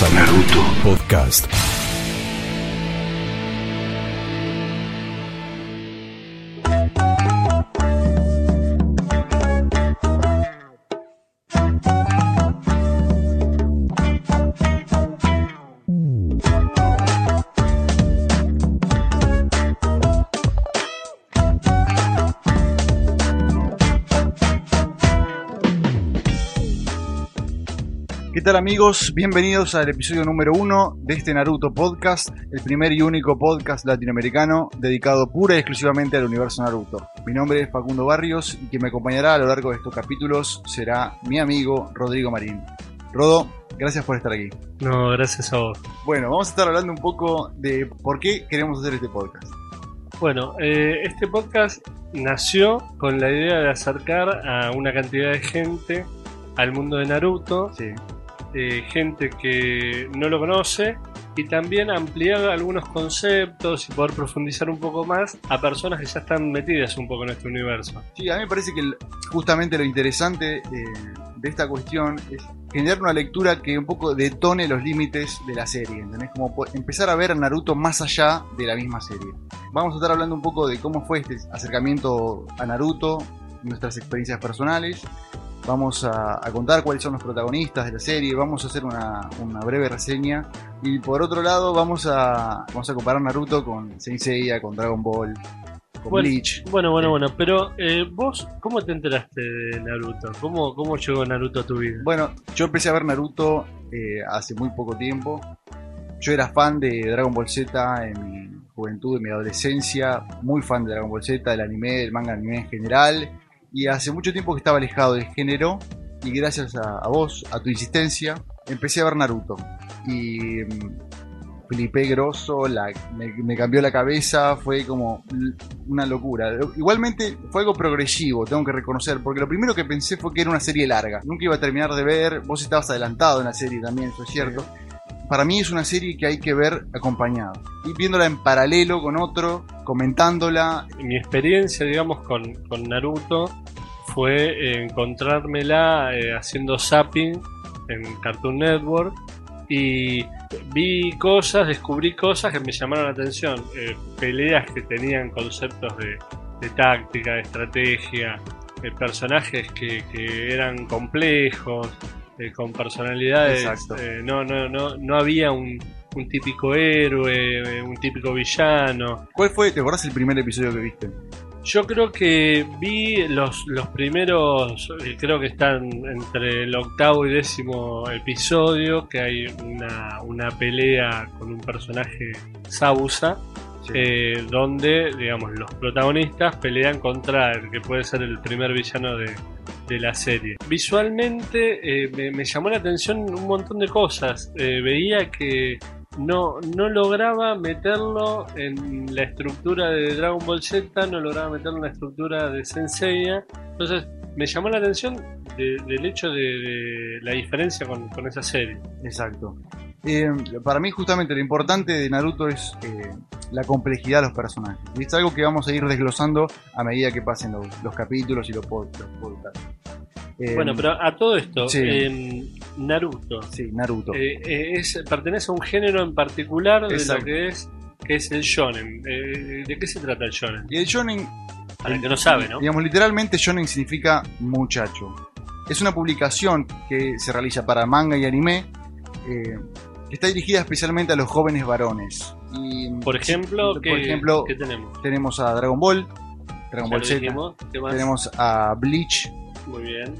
A Naruto Podcast. Tal amigos? Bienvenidos al episodio número uno de este Naruto Podcast, el primer y único podcast latinoamericano dedicado pura y exclusivamente al universo Naruto. Mi nombre es Facundo Barrios y quien me acompañará a lo largo de estos capítulos será mi amigo Rodrigo Marín. Rodo, gracias por estar aquí. No, gracias a vos. Bueno, vamos a estar hablando un poco de por qué queremos hacer este podcast. Bueno, eh, este podcast nació con la idea de acercar a una cantidad de gente al mundo de Naruto, Sí, eh, gente que no lo conoce, y también ampliar algunos conceptos y poder profundizar un poco más a personas que ya están metidas un poco en este universo. Sí, a mí me parece que justamente lo interesante eh, de esta cuestión es generar una lectura que un poco detone los límites de la serie, ¿entendés? Como empezar a ver a Naruto más allá de la misma serie. Vamos a estar hablando un poco de cómo fue este acercamiento a Naruto, nuestras experiencias personales. Vamos a, a contar cuáles son los protagonistas de la serie, vamos a hacer una, una breve reseña y por otro lado vamos a, vamos a comparar Naruto con Saint Seiya, con Dragon Ball, con Bueno, Bleach. Bueno, bueno, bueno, pero eh, vos, ¿cómo te enteraste de Naruto? ¿Cómo, ¿Cómo llegó Naruto a tu vida? Bueno, yo empecé a ver Naruto eh, hace muy poco tiempo. Yo era fan de Dragon Ball Z en mi juventud, en mi adolescencia, muy fan de Dragon Ball Z, del anime, del manga anime en general. Y hace mucho tiempo que estaba alejado del género. Y gracias a, vos, a tu insistencia, empecé a ver Naruto. Y mm, flipé grosso, me, cambió la cabeza, fue como una locura. Igualmente fue algo progresivo, tengo que reconocer, porque lo primero que pensé fue que era una serie larga. Nunca iba a terminar de ver, vos estabas adelantado en la serie también, eso es cierto. Para mí es una serie que hay que ver acompañado. Y viéndola en paralelo con otro, comentándola. mi experiencia, digamos, con, con Naruto fue encontrármela eh, haciendo zapping en Cartoon Network y vi cosas, descubrí cosas que me llamaron la atención. eh, peleas que tenían conceptos de, de táctica, de estrategia, eh, personajes que, que eran complejos, eh, con personalidades. Exacto. eh, no, no, no, no había un, un típico héroe, eh, un típico villano. ¿Cuál fue, te acordás el primer episodio que viste? Yo creo que vi los, los primeros, eh, creo que están entre el octavo y décimo episodio, que hay una, una pelea con un personaje Sabusa, Sí. eh, donde, digamos, los protagonistas pelean contra el que puede ser el primer villano de, de la serie. Visualmente eh, me, me llamó la atención un montón de cosas. Eh, veía que no, no lograba meterlo en la estructura de Dragon Ball Z, no lograba meterlo en la estructura de Senseiya. Entonces me llamó la atención de- del hecho de, de la diferencia con, con esa serie. Exacto. Eh, para mí justamente lo importante de Naruto es eh, la complejidad de los personajes. Y es algo que vamos a ir desglosando a medida que pasen los, los capítulos y los, pod- los podcasts. Eh, Bueno, pero a todo esto, sí. Naruto Sí, Naruto. es, pertenece a un género en particular de Exacto. lo que es que es el shonen. ¿De qué se trata el shonen? y el shonen, Para el que no sabe, ¿no? digamos, literalmente shonen significa muchacho. Es una publicación que se realiza para manga y anime, eh, está dirigida especialmente a los jóvenes varones. Y, Por ejemplo, por ¿qué, ejemplo qué tenemos? tenemos a Dragon Ball, Dragon Ball Z, tenemos a Bleach, Muy bien.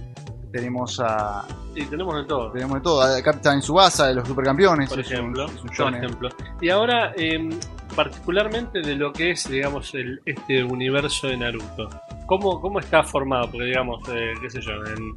tenemos a Sí, tenemos de todo. tenemos de todo, a Captain Subasa de los supercampeones, Por es un- ejemplo, es un por ejemplo. Y ahora, em, particularmente de lo que es, digamos, el, este universo de Naruto. ¿Cómo, cómo está formado? Porque, digamos, eh, qué sé yo, en,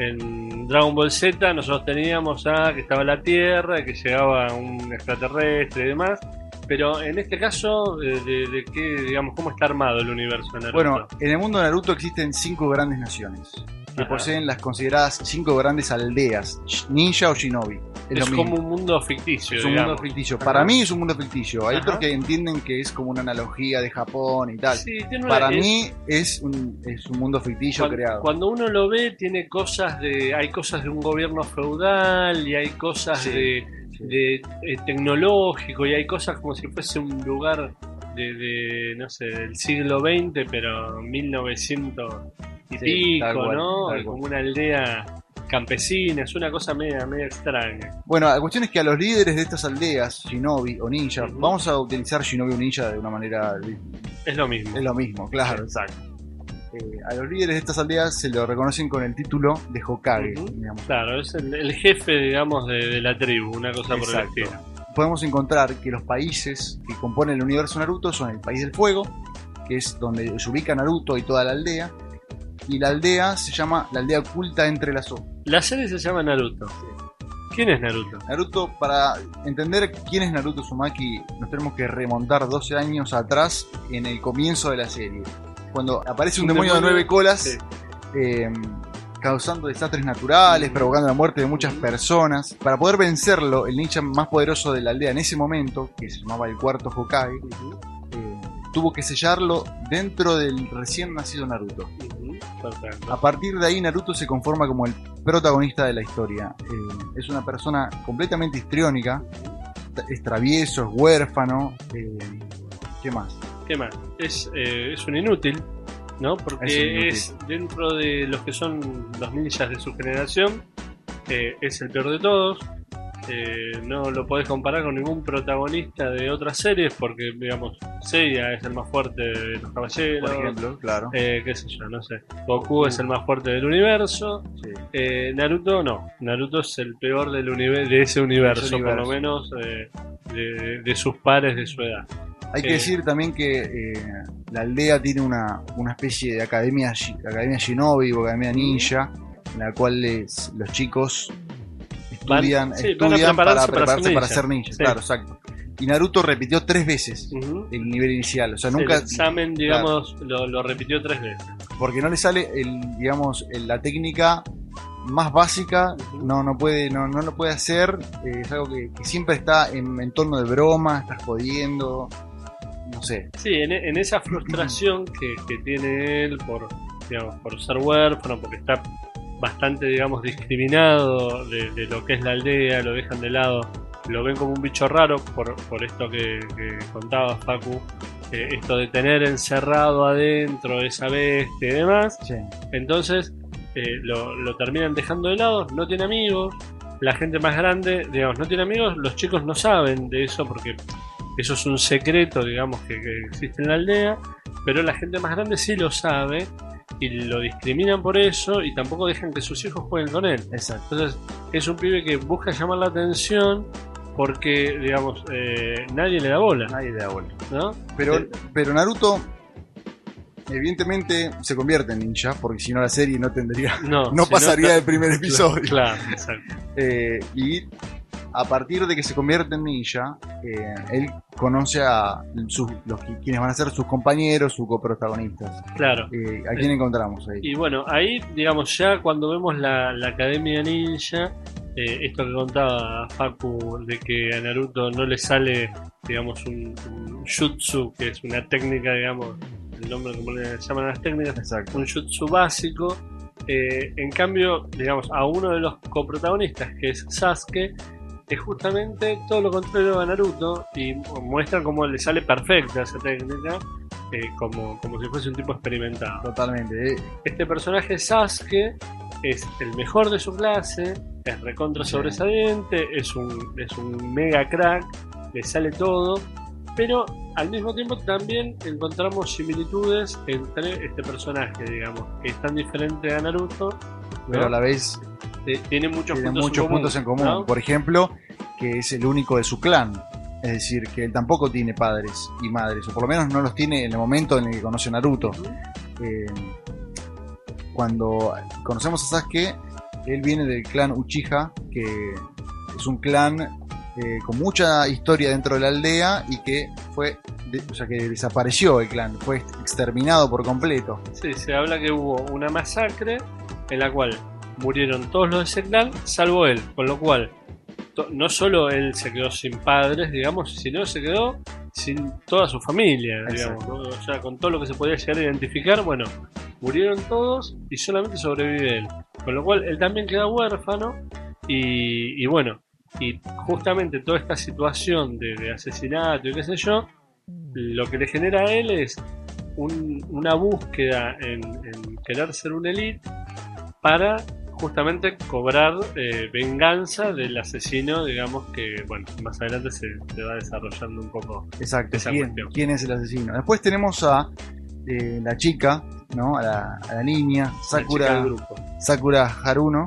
en Dragon Ball Z nosotros teníamos a que estaba la Tierra, que llegaba un extraterrestre y demás. Pero en este caso, eh, de, de qué, digamos, ¿cómo está armado el universo de Naruto? Bueno, en el mundo de Naruto existen cinco grandes naciones que Ajá. poseen las consideradas cinco grandes aldeas, ninja o shinobi. Es, es lo como un mundo ficticio. Es un digamos. mundo ficticio. Ajá. Para mí es un mundo ficticio. Hay Ajá. otros que entienden que es como una analogía de Japón y tal. Sí, Para es- mí es un, es un mundo ficticio cuando, creado. cuando uno lo ve, tiene cosas de. Hay cosas de un gobierno feudal y hay cosas Sí. de, de eh, tecnológico y hay cosas como si fuese un lugar de, de, no sé, del siglo XX, pero 1900 y Sí, pico, ¿no? Como una aldea campesina, es una cosa media, media extraña. Bueno, la cuestión es que a los líderes de estas aldeas, Shinobi o Ninja, vamos a utilizar Shinobi o Ninja de una manera. Es lo mismo. Es lo mismo, claro, exacto. Eh, a los líderes de estas aldeas se lo reconocen con el título de Hokage. Digamos. Claro, es el, el jefe, digamos, de, de la tribu, una cosa Exacto. por el estilo. Podemos encontrar que los países que componen el universo Naruto son el país del fuego, que es donde se ubica Naruto y toda la aldea, y la aldea se llama la aldea oculta entre las sombras. La serie se llama Naruto. ¿Quién es Naruto? Naruto, para entender quién es Naruto Uzumaki, nos tenemos que remontar 12 años atrás en el comienzo de la serie. Cuando aparece un, Un demonio, de nueve colas, sí. eh, causando desastres naturales, provocando la muerte de muchas personas. Para poder vencerlo, el ninja más poderoso de la aldea en ese momento, que se llamaba el cuarto Hokage, eh, tuvo que sellarlo dentro del recién nacido Naruto. Perfecto. A partir de ahí Naruto se conforma como el protagonista de la historia. Eh, es una persona completamente histriónica, es travieso, es huérfano. eh, ¿Qué más? ¿Qué más? Es, eh, es un inútil, ¿no? Es Porque inútil. es, dentro de los que son los ninjas de su generación, es el peor de todos. Eh, no lo podés comparar con ningún protagonista de otras series porque, digamos, Seiya es el más fuerte de los caballeros. Por ejemplo, claro. Eh, qué sé yo, no sé. Goku es el más fuerte del universo. Sí. Eh, Naruto no. Naruto es el peor del de ese universo, por lo menos eh, de, de sus pares de su edad. Hay que decir también que la aldea tiene una, una especie de academia, academia Shinobi o academia ninja, en la cual les- los chicos estudian, Van- sí, estudian para prepararse para prepararse ser para ninja. ser ninjas. Sí. Claro, exacto. Y Naruto repitió tres veces el nivel inicial. O sea, El nunca. examen, digamos, lo, lo repitió tres veces. Porque no le sale el, digamos, el- la técnica más básica, no, no puede, no, no lo puede hacer. eh, es algo que, que siempre está en, en tono de broma, estás jodiendo. No sé. Sí, en, en esa frustración que, que tiene él por, digamos, por ser huérfano, porque está bastante, digamos, discriminado de, de lo que es la aldea, lo dejan de lado, lo ven como un bicho raro por, por esto que, que contaba Facu, eh, esto de tener encerrado adentro esa bestia y demás. Sí. Entonces eh, lo, lo terminan dejando de lado, no tiene amigos, la gente más grande, digamos, no tiene amigos, los chicos no saben de eso porque eso es un secreto, digamos, que, que existe en la aldea, pero la gente más grande sí lo sabe y lo discriminan por eso y tampoco dejan que sus hijos jueguen con él. Exacto. Entonces es un pibe que busca llamar la atención porque, digamos, eh, nadie le da bola, Nadie le da bola. ¿no? Pero, Eh, pero Naruto, evidentemente, se convierte en ninja, porque si no la serie no tendría. no, No si pasaría está- del primer episodio. Claro, exacto. Eh, y a partir de que se convierte en ninja, eh, él conoce a sus, los quienes van a ser sus compañeros, sus coprotagonistas. Claro. Eh, ¿A quién encontramos ahí? Y bueno, ahí, digamos, ya cuando vemos la, la Academia Ninja, eh, esto que contaba Facu, de que a Naruto no le sale, digamos, un, un jutsu, que es una técnica, digamos, el nombre como le llaman las técnicas, Exacto. un jutsu básico. En cambio, digamos, a uno de los coprotagonistas, que es Sasuke, es justamente todo lo contrario a Naruto y muestra cómo le sale perfecta esa técnica, eh, como, como si fuese un tipo experimentado. Totalmente. eh. Este personaje Sasuke es el mejor de su clase, es recontra sobresaliente, es un, es un mega crack, le sale todo, pero al mismo tiempo también encontramos similitudes entre este personaje, digamos, que es tan diferente a Naruto, ¿no? Pero a la vez tiene muchos, tiene puntos, muchos en común, puntos en común. ¿no? Por ejemplo, que es el único de su clan. Es decir, que él tampoco tiene padres y madres, o por lo menos no los tiene en el momento en el que conoce a Naruto. Eh, cuando conocemos a Sasuke, él viene del clan Uchiha, que es un clan eh, con mucha historia dentro de la aldea y que fue, de- o sea, que desapareció el clan, fue exterminado por completo. Sí, se habla que hubo una masacre en la cual murieron todos los de ese clan, salvo él, con lo cual no solo él se quedó sin padres, digamos, sino se quedó sin toda su familia, digamos, o sea, con todo lo que se podía llegar a identificar, bueno, murieron todos y solamente sobrevive él, con lo cual él también queda huérfano y, y bueno, Y justamente toda esta situación de, de asesinato y qué sé yo, lo que le genera a él es un- una búsqueda en, en querer ser un elite para justamente cobrar eh, venganza del asesino, digamos que, bueno, más adelante se, se va desarrollando un poco. Exacto. Esa ¿Quién, cuestión. quién es el asesino? Después tenemos a eh, la chica, ¿no? A la, a la niña, Sakura. Sakura Haruno,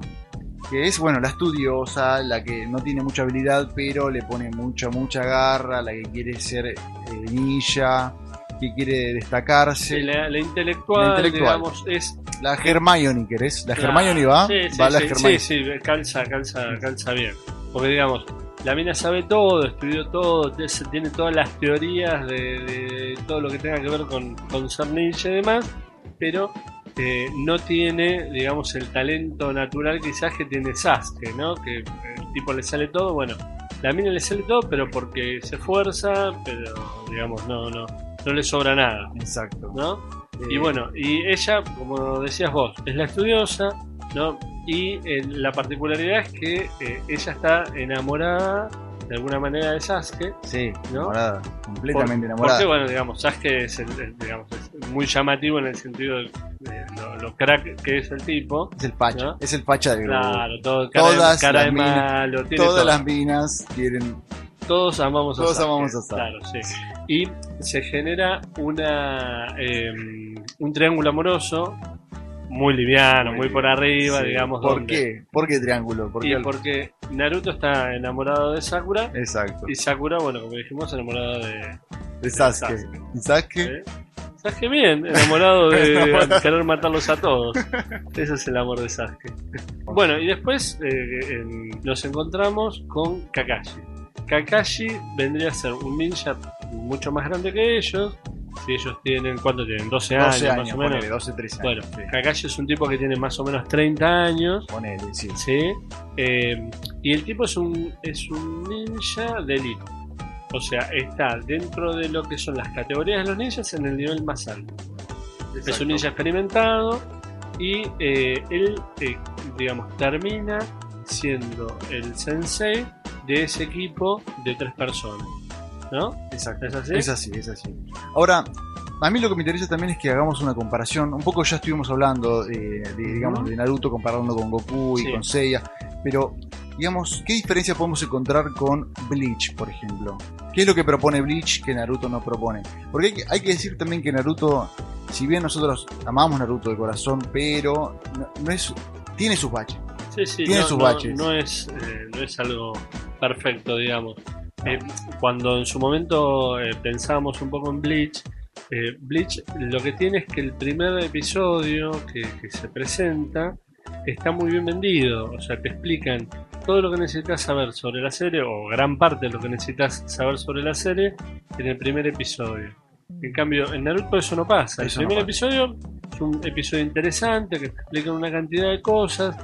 que es, bueno, la estudiosa, la que no tiene mucha habilidad, pero le pone mucha, mucha garra, la que quiere ser eh, ninja, que quiere destacarse. Sí, la, la intelectual, La intelectual. digamos, es. La Hermione, ¿querés? La Claro. Hermione va, Sí, sí, va la Hermione. sí, calza, calza, calza bien. Porque digamos, la mina sabe todo, estudió todo, tiene todas las teorías de, de todo lo que tenga que ver con, con ser ninja y demás, pero eh, no tiene, digamos, el talento natural quizás que tiene Sasuke, ¿no? Que el tipo le sale todo, bueno, la mina le sale todo, pero porque se esfuerza, pero digamos, no, no, no le sobra nada, Exacto. ¿no? Y Eh, bueno, y ella, como decías vos, es la estudiosa, ¿no? Y eh, la particularidad es que eh, ella está enamorada de alguna manera de Sasuke. Sí, ¿no? enamorada, completamente Por- enamorada. Porque, bueno, digamos, Sasuke es, el- el- digamos, es muy llamativo en el sentido de, de lo, lo crack que es el tipo. Es el facha, ¿no? es el facha del grupo. Claro, todo cara, Todas cara de las minas- malo, tiene Todas todo. las minas quieren. Todos amamos a Todos Sasuke. amamos a Sasuke. Claro, sí. Y se genera una eh, un triángulo amoroso muy liviano, muy, Muy por arriba, Sí. digamos. ¿Por donde- qué? ¿Por qué triángulo? ¿Por Y qué? porque Naruto está enamorado de Sakura Exacto. y Sakura, bueno, como dijimos, enamorado de De Sasuke. Sasuke. Y Sasuke, ¿eh? Sasuke bien, enamorado de querer matarlos a todos. Ese es el amor de Sasuke. Bueno, y después eh, nos encontramos con Kakashi. Kakashi vendría a ser un ninja mucho más grande que ellos. Si ellos tienen, ¿cuánto tienen? 12 años, 12 años, más o menos. ponele, 12, 13 Bueno, años. sí. Kakashi es un tipo que tiene más o menos 30 años. Ponele, sí. ¿sí? Eh, y el tipo es un, es un ninja de. O sea, está dentro de lo que son las categorías de los ninjas en el nivel más alto. Es un ninja experimentado y eh, él, eh, digamos, termina siendo el sensei de ese equipo de tres personas. ¿No? Exacto. ¿Es así? Es así, es así. Ahora, a mí lo que me interesa también es que hagamos una comparación. Un poco ya estuvimos hablando de, de, digamos, de Naruto comparando con Goku y Sí. con Seiya. Pero, digamos, ¿qué diferencia podemos encontrar con Bleach, por ejemplo? ¿Qué es lo que propone Bleach que Naruto no propone? Porque hay que, hay que decir también que Naruto, si bien nosotros amamos Naruto de corazón, pero no, no es, tiene sus baches. Sí, sí, Tiene no, sus baches. No, es, eh, no es algo perfecto, digamos. Eh, cuando en su momento eh, pensábamos un poco en Bleach, eh, Bleach lo que tiene es que el primer episodio que, que se presenta está muy bien vendido. O sea, te explican todo lo que necesitas saber sobre la serie, o gran parte de lo que necesitas saber sobre la serie, en el primer episodio. En cambio, en Naruto eso no pasa. Eso el no primer pasa. episodio es un episodio interesante que te explica una cantidad de cosas,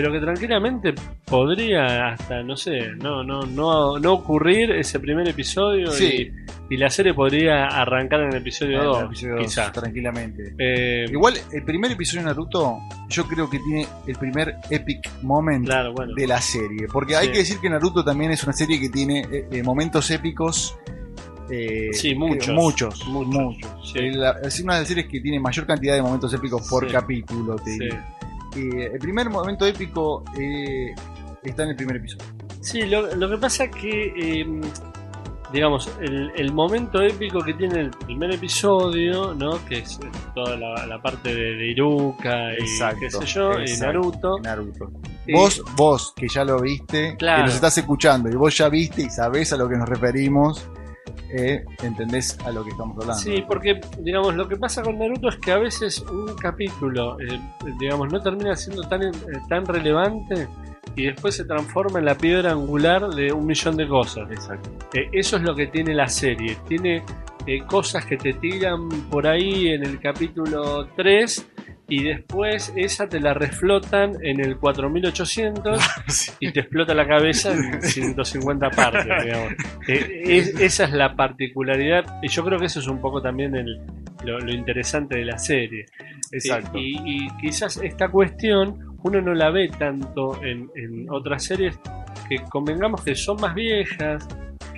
pero que tranquilamente podría hasta, no sé, no, no, no, no ocurrir ese primer episodio Sí. y, y la serie podría arrancar en el episodio En el 2, episodio dos, quizás. tranquilamente. Eh, Igual, el primer episodio de Naruto, yo creo que tiene el primer epic moment claro, bueno. de la serie. Porque hay que decir que Naruto también es una serie que tiene eh, eh, momentos épicos. eh, Sí, muchos. muchos. Muchos, muchos. sí. La- es una de las series que tiene mayor cantidad de momentos épicos por capítulo, te Sí. diría. Eh, el primer momento épico eh, está en el primer episodio. Sí, lo, lo que pasa que, eh, digamos, el, el momento épico que tiene el primer episodio, ¿no? Que es toda la, la parte de, de Iruka y Exacto, qué sé yo, y exacto. Naruto. Naruto. Eh, Vos, vos, que ya lo viste, Claro. que nos estás escuchando y vos ya viste y sabés a lo que nos referimos, eh, entendés a lo que estamos hablando. Sí, porque, digamos, lo que pasa con Naruto es que a veces un capítulo, eh, digamos, no termina siendo tan, eh, tan relevante y después se transforma en la piedra angular de un millón de cosas. Exacto. Eh, eso es lo que tiene la serie. Tiene eh, cosas que te tiran por ahí en el capítulo 3 y después esa te la reflotan en el 4800 y te explota la cabeza en 150 partes, digamos. Eh, es- esa es la particularidad y yo creo que eso es un poco también el- lo, lo interesante de la serie. Exacto. Eh, y, y quizás esta cuestión uno no la ve tanto en, en otras series que convengamos que son más viejas,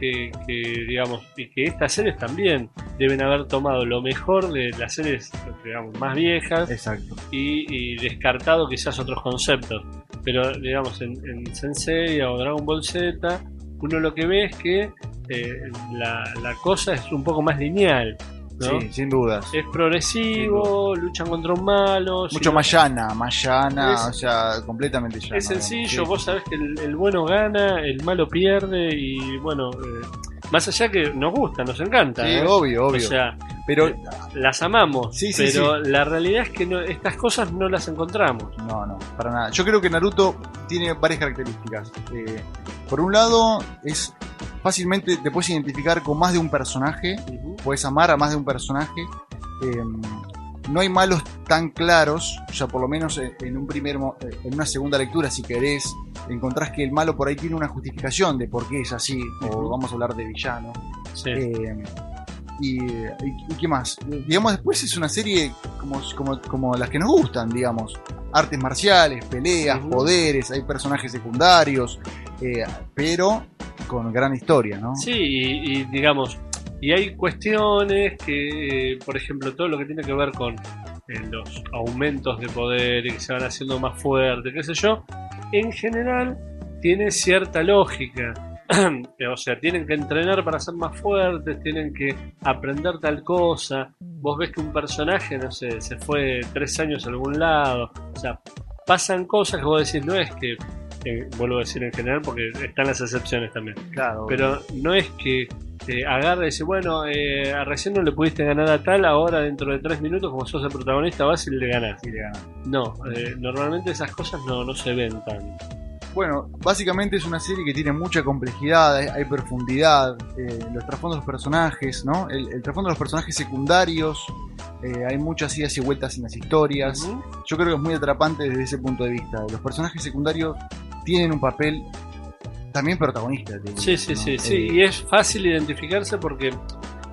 que, que, digamos, y que estas series también deben haber tomado lo mejor de las series, digamos, más viejas Exacto. y, y descartado quizás otros conceptos. Pero, digamos, en, en Sensei o Dragon Ball Z, uno lo que ve es que eh, la, la cosa es un poco más lineal. ¿No? Sí, sin dudas. Es progresivo, luchan contra un malo. Mucho si- más llana, más llana, Es- o sea, completamente llana. Es sencillo, sí. vos sabés que el, el bueno gana, el malo pierde y bueno, eh, más allá que nos gusta, nos encanta. Sí, ¿eh? obvio, obvio. O sea, pero eh, las amamos, Sí, sí, pero la realidad es que no- estas cosas no las encontramos. No, no, para nada. Yo creo que Naruto tiene varias características. Eh, por un lado, es fácilmente te puedes identificar con más de un personaje, puedes amar a más de un personaje. Eh, no hay malos tan claros, o sea, por lo menos en, en un primer, eh, en una segunda lectura, si querés, encontrás que el malo por ahí tiene una justificación de por qué es así, o vamos a hablar de villano. Sí. Eh, y, y- qué más? Eh, Digamos, después es una serie como, como, como las que nos gustan, digamos. Artes marciales, peleas, poderes, hay personajes secundarios, eh, pero con gran historia, ¿no? Sí, y, y digamos, y hay cuestiones que, eh, por ejemplo, todo lo que tiene que ver con eh, los aumentos de poder y que se van haciendo más fuertes, qué sé yo, en general tiene cierta lógica. o sea, tienen que entrenar para ser más fuertes, tienen que aprender tal cosa. Vos ves que un personaje, no sé, se fue tres años a algún lado. O sea, pasan cosas que vos decís, no es que, eh, vuelvo a decir en general porque están las excepciones también. Claro. Pero no es que eh, agarre y dice, bueno, eh, a recién no le pudiste ganar a tal, ahora dentro de tres minutos, como sos el protagonista, vas y le ganás. Sí, le. No, eh, normalmente esas cosas no, no se ven tan. Bueno, básicamente es una serie que tiene mucha complejidad, hay, hay profundidad, eh, los trasfondos de los personajes, ¿no? El, el trasfondo de los personajes secundarios, hay muchas idas y vueltas en las historias. Yo creo que es muy atrapante desde ese punto de vista. Los personajes secundarios tienen un papel también protagonista. Sí, sí, ¿no? sí, sí. Eh, Y es fácil identificarse porque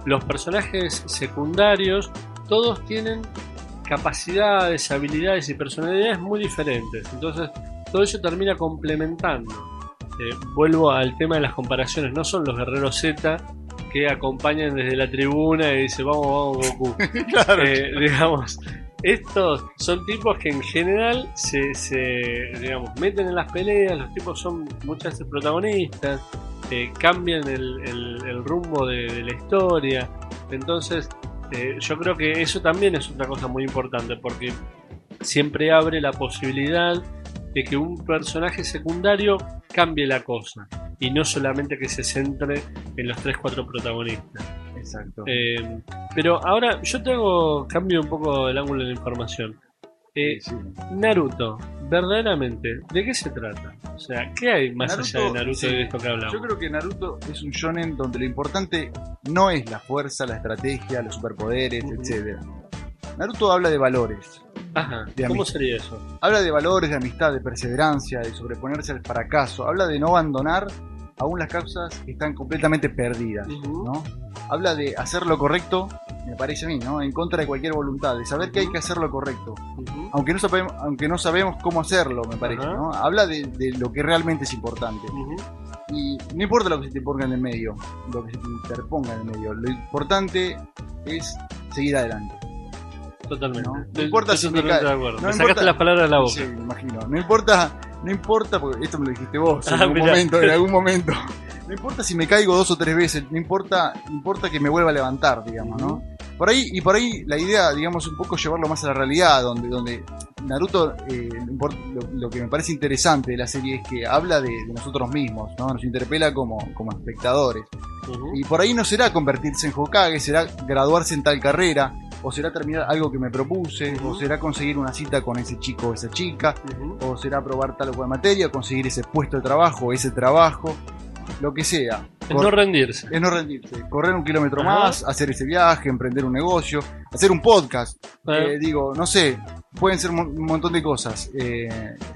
los personajes secundarios todos tienen capacidades, habilidades y personalidades muy diferentes. Entonces, todo eso termina complementando. Eh, vuelvo al tema de las comparaciones. No son los guerreros Z que acompañan desde la tribuna y dicen vamos, vamos, Goku. claro. Eh, digamos, estos son tipos que en general se, se, digamos, meten en las peleas, los tipos son muchas veces protagonistas, eh, cambian el, rumbo de, de la historia. Entonces, eh, yo creo que eso también es otra cosa muy importante, porque siempre abre la posibilidad de que un personaje secundario cambie la cosa. Y no solamente que se centre en los 3-4 protagonistas. Exacto. Eh, pero ahora yo tengo cambio un poco el ángulo de la información. Eh, Sí, sí. Naruto, verdaderamente, ¿de qué se trata? O sea, ¿qué hay más Naruto, allá de Naruto sí. y de esto que hablamos? Yo creo que Naruto es un shonen donde lo importante no es la fuerza, la estrategia, los superpoderes, Ujú. etcétera. Naruto habla de valores. Ajá, de ¿cómo sería eso? Habla de valores, de amistad, de perseverancia, de sobreponerse al fracaso. Habla de no abandonar aún las causas están completamente perdidas. ¿no? Habla de hacer lo correcto, me parece a mí, ¿no? En contra de cualquier voluntad, de saber que hay que hacer lo correcto. Aunque no sabemos, aunque no sabemos cómo hacerlo, me parece. ¿no? Habla de, de lo que realmente es importante. Y no importa lo que se te ponga en el medio, lo que se te interponga en el medio, lo importante es seguir adelante. Totalmente. No, importa si me no me importa- sacaste las palabras de la boca. Sí, me imagino. No importa, no importa, porque esto me lo dijiste vos en Ah, algún mirá. momento, en algún momento. No importa si me caigo dos o tres veces, no importa, importa que me vuelva a levantar, digamos, ¿no? Por ahí, y por ahí la idea, digamos, un poco llevarlo más a la realidad, donde, donde Naruto, eh, lo que me parece interesante de la serie es que habla de, de nosotros mismos, ¿no? Nos interpela como, como espectadores. Y por ahí no será convertirse en Hokage, será graduarse en tal carrera, o será terminar algo que me propuse, o será conseguir una cita con ese chico o esa chica, o será probar tal o cual materia, conseguir ese puesto de trabajo, ese trabajo, lo que sea. Es no rendirse. es no rendirse, correr un kilómetro Ajá. más, hacer ese viaje, emprender un negocio, hacer un podcast. Eh, Eh, digo, no sé, pueden ser un montón de cosas. Eh,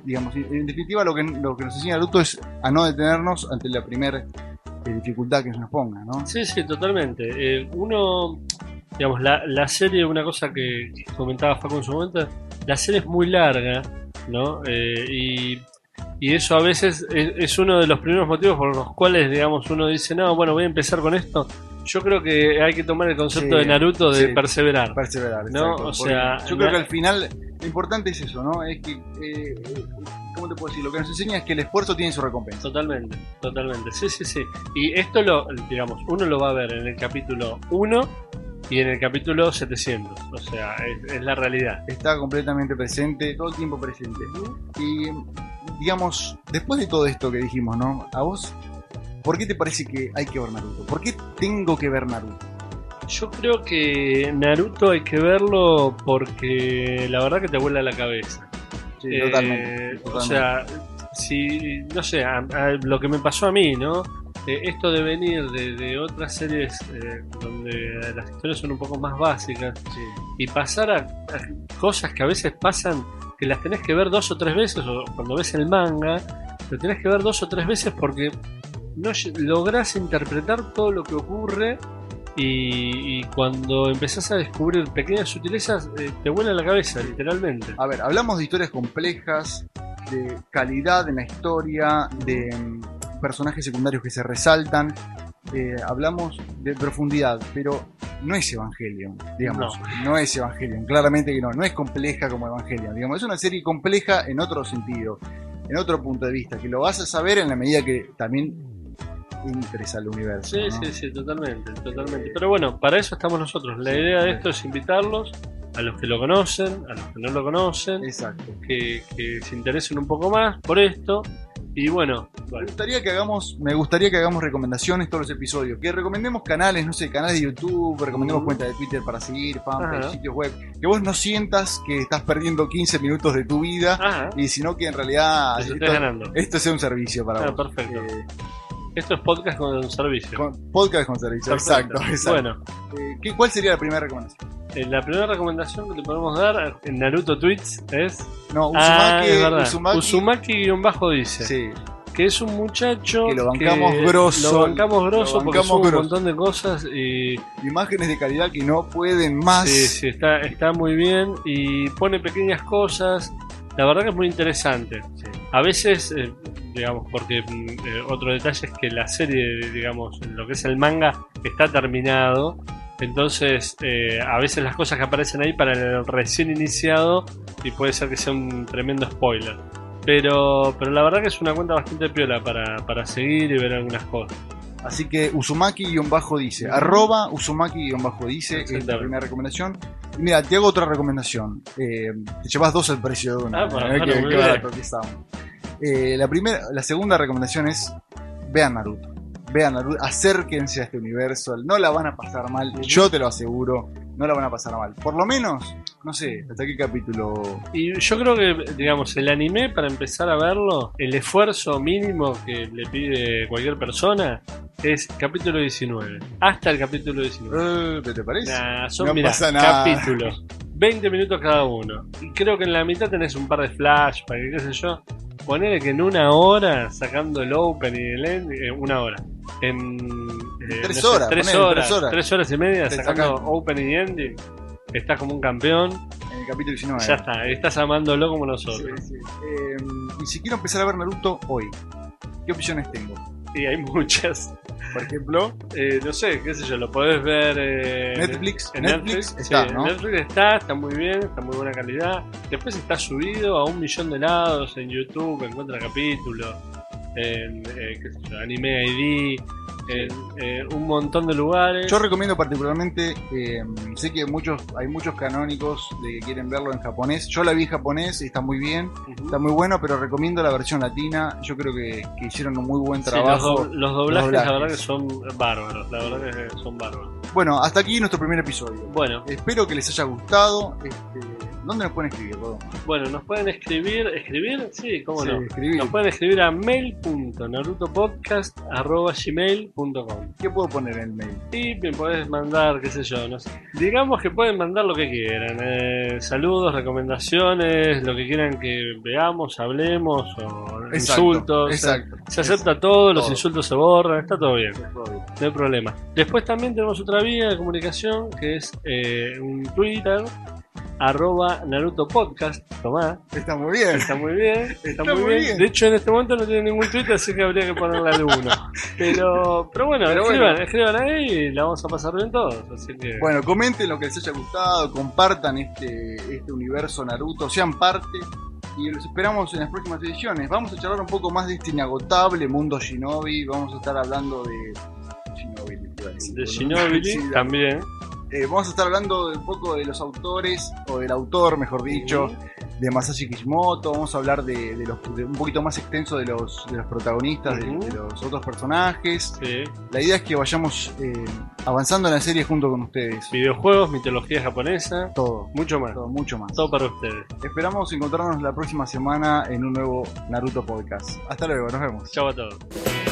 digamos, en definitiva, lo que, lo que nos enseña Naruto es a no detenernos ante la primera eh, dificultad que se nos ponga, ¿no? Sí, sí, totalmente. Uno, digamos, la, la serie, una cosa que comentaba Facu en su momento, la serie es muy larga, ¿no? Eh, y y eso a veces es, es uno de los primeros motivos por los cuales, digamos, uno dice, no, bueno, voy a empezar con esto. Yo creo que hay que tomar el concepto Sí, de Naruto de sí. perseverar. Perseverar. No, exacto, o sea, yo creo que al final lo importante es eso, ¿no? Es que, eh, ¿cómo te puedo decir? Lo que nos enseña es que el esfuerzo tiene su recompensa. Totalmente, totalmente. Sí, sí, sí. Y esto lo, digamos, uno lo va a ver en el capítulo 1 y en el capítulo 700. O sea, es, es la realidad. Está completamente presente, todo el tiempo presente. Y, digamos, después de todo esto que dijimos, ¿no? A vos, ¿por qué te parece que hay que ver Naruto? ¿Por qué tengo que ver Naruto? Yo creo que Naruto hay que verlo porque la verdad que te vuela la cabeza. Sí, Eh, totalmente, O totalmente. sea, si, no sé, a- a lo que me pasó a mí, ¿no? Eh, esto de venir de, de otras series eh, donde las historias son un poco más básicas Sí. y pasar a, a cosas que a veces pasan que las tenés que ver dos o tres veces o cuando ves el manga lo tenés que ver dos o tres veces porque no lográs interpretar todo lo que ocurre y, y cuando empezás a descubrir pequeñas sutilezas eh, te vuela la cabeza literalmente A ver, hablamos de historias complejas, de calidad en la historia, de personajes secundarios que se resaltan, eh, hablamos de profundidad, pero no es Evangelion, digamos. No. es Evangelion, claramente que no. No es compleja como Evangelion, digamos. Es una serie compleja en otro sentido, en otro punto de vista, que lo vas a saber en la medida que también entres al universo. Sí, ¿no? sí, sí, totalmente, totalmente. Pero bueno, para eso estamos nosotros. La idea de esto es invitarlos a los que lo conocen, a los que no lo conocen, Exacto. que, que se interesen un poco más por esto. Y bueno, Me gustaría que hagamos, me gustaría que hagamos recomendaciones todos los episodios, que recomendemos canales, no sé, canales de YouTube, recomendemos Mm. cuentas de Twitter para seguir, fanpage, sitios web, que vos no sientas que estás perdiendo 15 minutos de tu vida y sino que en realidad esto, esto sea un servicio para Ah, vos. perfecto. Eh, Esto es podcast con servicio. con- podcast con servicio, Perfecto. exacto, exacto. Bueno, Eh, ¿qué- ¿Cuál sería la primera recomendación? eh, la primera recomendación que te podemos dar en Naruto Tweets es. No, ah, Uzumaki, es verdad. Uzumaki, Uzumaki-bajo dice sí, que es un muchacho Que lo bancamos que grosso, Lo bancamos grosso lo porque sube un grosso. montón de cosas y imágenes de calidad que no pueden más. Sí, sí, está, está muy bien y pone pequeñas cosas. La verdad que es muy interesante. Sí. A veces, eh, digamos, porque mm, eh, otro detalle es que la serie, digamos, lo que es el manga, está terminado. Entonces, eh, a veces las cosas que aparecen ahí para el recién iniciado y puede ser que sea un tremendo spoiler. Pero, pero la verdad que es una cuenta bastante piola para, para seguir y ver algunas cosas. Así que Uzumaki-dice, arroba Uzumaki-dice, es la primera recomendación. Y mira, te hago otra recomendación. Eh, te llevas dos al precio de una. Ah, bueno, Eh, que estamos. Eh, la, primera, la segunda recomendación es, vean Naruto. Vean Naruto, acérquense a este universo, no la van a pasar mal, yo te lo aseguro, no la van a pasar mal. Por lo menos, no sé, hasta qué capítulo... Y yo creo que, digamos, el anime, para empezar a verlo, el esfuerzo mínimo que le pide cualquier persona es capítulo 19. Hasta el capítulo 19. Eh, ¿Te parece? Nah, son, no mirá, pasa nada. capítulos. 20 minutos cada uno. Y creo que en la mitad tenés un par de flash, para que qué sé yo. Ponele que en una hora, sacando el open y el end, eh, una hora. En eh, Tres no sé, horas, tres ponele, horas, tres horas. tres horas y media, Te sacando sacan- open y ending. Estás como un campeón. En el capítulo 19. Ya está, estás amándolo como nosotros. Sí, sí. Eh, y si quiero empezar a ver Naruto hoy, ¿qué opciones tengo? Y hay muchas. Por ejemplo, Eh, no sé, qué sé yo, lo podés ver eh, Netflix. en Netflix Netflix. está, sí, ¿no? en Netflix está, está muy bien, está muy buena calidad. Después está subido a un millón de lados en YouTube, encuentra capítulos, en eh, qué sé yo, Anime ID, en eh, un montón de lugares. Yo recomiendo particularmente, eh, sé que muchos hay muchos canónicos de que quieren verlo en japonés. Yo la vi en japonés y está muy bien, está muy bueno, pero recomiendo la versión latina. Yo creo que, que hicieron un muy buen Sí, los, trabajo. do- los doblajes, Los la verdad que son bárbaros, la verdad que son bárbaros. Bueno, hasta aquí nuestro primer episodio. Bueno, Espero que les haya gustado. Este, ¿Dónde nos pueden escribir, Rodón? bueno, nos pueden escribir, escribir, sí, cómo Sí, no. escribir. Nos pueden escribir a mail.narutopodcast.gmail.com ¿Qué puedo poner en el mail? Y me podés mandar, qué sé yo, no sé. Digamos que pueden mandar lo que quieran. eh, saludos, recomendaciones, lo que quieran que veamos, hablemos, o Exacto, insultos. exacto. Se acepta todo, los todo. insultos se borran, está todo bien, Todo bien. no hay problema. Después también tenemos otra vía de comunicación que es eh, un Twitter, arroba Naruto Podcast. Tomá, Está muy bien. está muy bien. Está, Está muy muy bien. bien. De hecho, en este momento no tiene ningún tweet, así que habría que ponerle al uno. Pero, pero bueno, Pero escriban, bueno. escriban ahí y la vamos a pasar bien todos. Así que. Bueno, comenten lo que les haya gustado, compartan este, este universo Naruto, sean parte y los esperamos en las próximas ediciones. Vamos a charlar un poco más de este inagotable mundo Shinobi, vamos a estar hablando de Shinobi. también. Eh, vamos a estar hablando de un poco de los autores, o del autor, mejor dicho, de Masashi Kishimoto. Vamos a hablar de, de los, de un poquito más extenso de los, de los protagonistas, de- los otros personajes. Sí. La idea es que vayamos eh, avanzando en la serie junto con ustedes. Videojuegos, mitología japonesa, Todo, mucho más. todo, mucho más. Todo para ustedes. Esperamos encontrarnos la próxima semana en un nuevo Naruto Podcast. Hasta luego, nos vemos. Chau a todos.